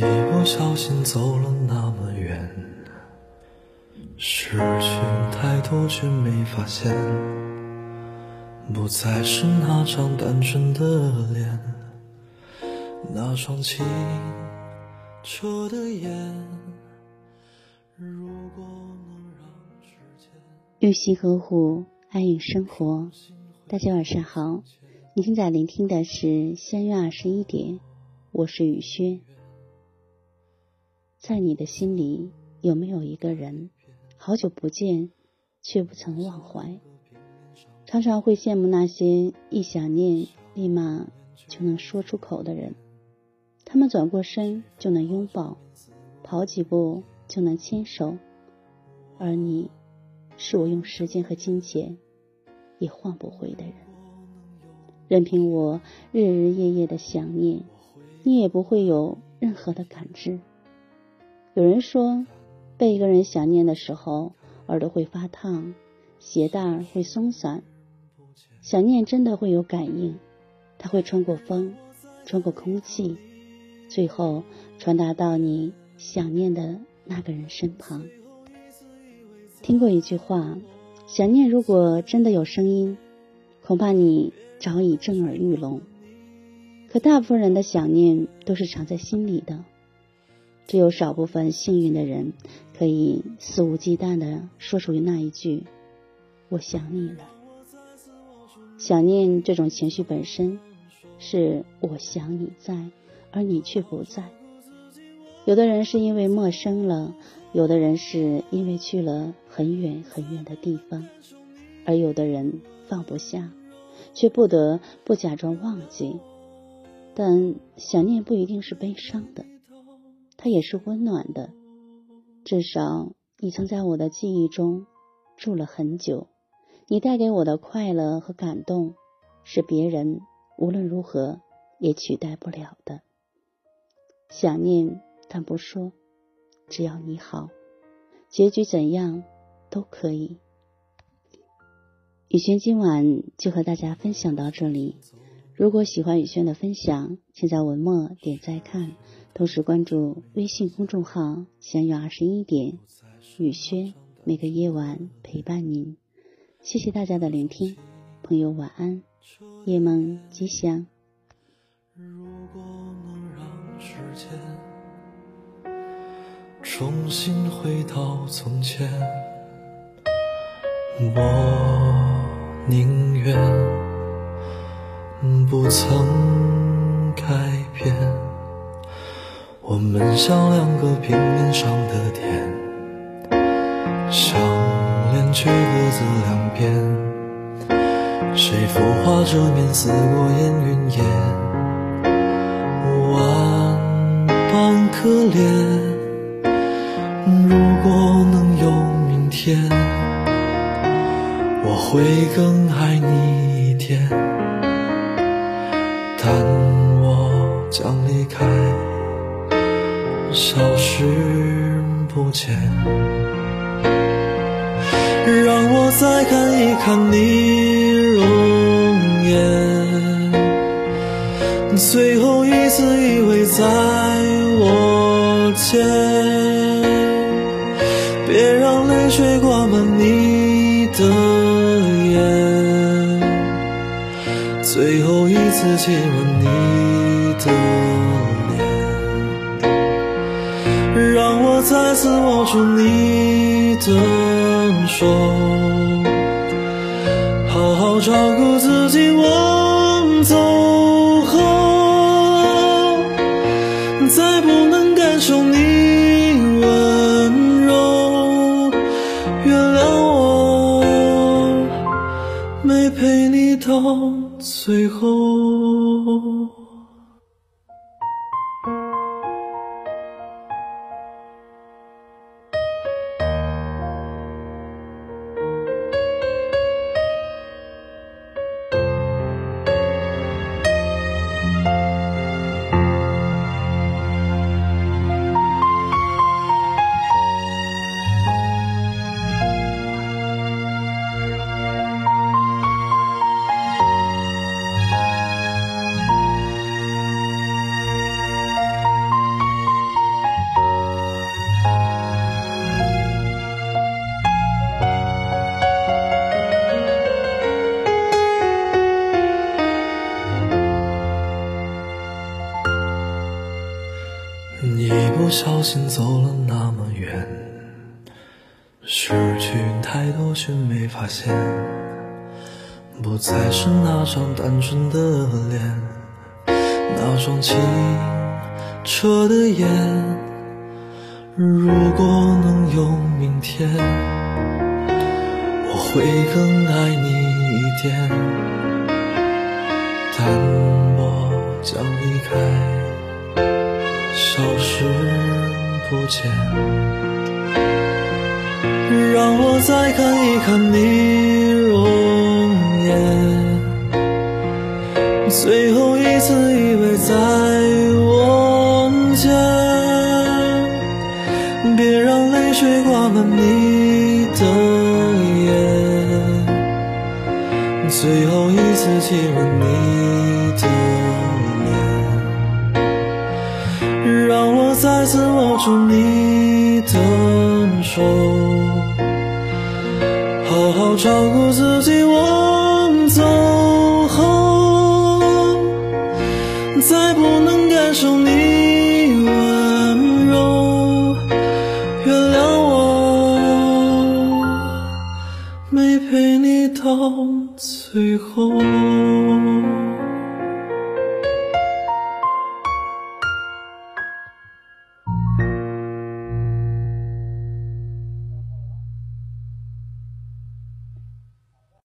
一不小心走了那么远，失去太多却没发现，不再是那张单纯的脸，那双清澈的眼。如果能让时间用心呵护，爱与生活。大家晚上好，你现在聆听的是相约二十一点，我是雨轩。在你的心里，有没有一个人，好久不见，却不曾忘怀？常常会羡慕那些一想念立马就能说出口的人，他们转过身就能拥抱，跑几步就能牵手，而你，是我用时间和金钱也换不回的人。任凭我日日夜夜的想念，你也不会有任何的感知。有人说，被一个人想念的时候，耳朵会发烫，鞋带会松散。想念真的会有感应，它会穿过风，穿过空气，最后传达到你想念的那个人身旁。听过一句话，想念如果真的有声音，恐怕你早已震耳欲聋。可大部分人的想念都是藏在心里的。只有少部分幸运的人，可以肆无忌惮地说出那一句“我想你了”。想念这种情绪本身，是我想你在，而你却不在。有的人是因为陌生了，有的人是因为去了很远很远的地方，而有的人放不下，却不得不假装忘记。但想念不一定是悲伤的。它也是温暖的，至少你曾在我的记忆中住了很久。你带给我的快乐和感动，是别人无论如何也取代不了的。想念但不说，只要你好，结局怎样都可以。雨轩今晚就和大家分享到这里。如果喜欢雨轩的分享，请在文末点再看。同时关注微信公众号“相约二十一点”，雨轩每个夜晚陪伴您。谢谢大家的聆听，朋友晚安，夜梦吉祥。如果能让时间重新回到从前，我宁愿不曾改变。我们像两个平面上的点，相连却各自两边。谁浮化这面似过烟云烟，万般可怜。如果能有明天，我会更爱你一点。但我将离开。消失不见，让我再看一看你容颜，最后一次依偎在我肩，别让泪水挂满你的眼，最后一次亲吻你再次握住你的手，好好照顾自己。我走后，再不能感受你温柔，原谅我没陪你到最后。不小心走了那么远，失去太多却没发现，不再是那张单纯的脸，那双清澈的眼。如果能有明天，我会更爱你一点，但我将离开。消失不见，让我再看一看你容颜，最后一次依偎在我肩，别让泪水挂满你的眼，最后一次亲吻你的。再次握住你的手，好好照顾自己。我走后，再不能感受你温柔，原谅我没陪你到最后。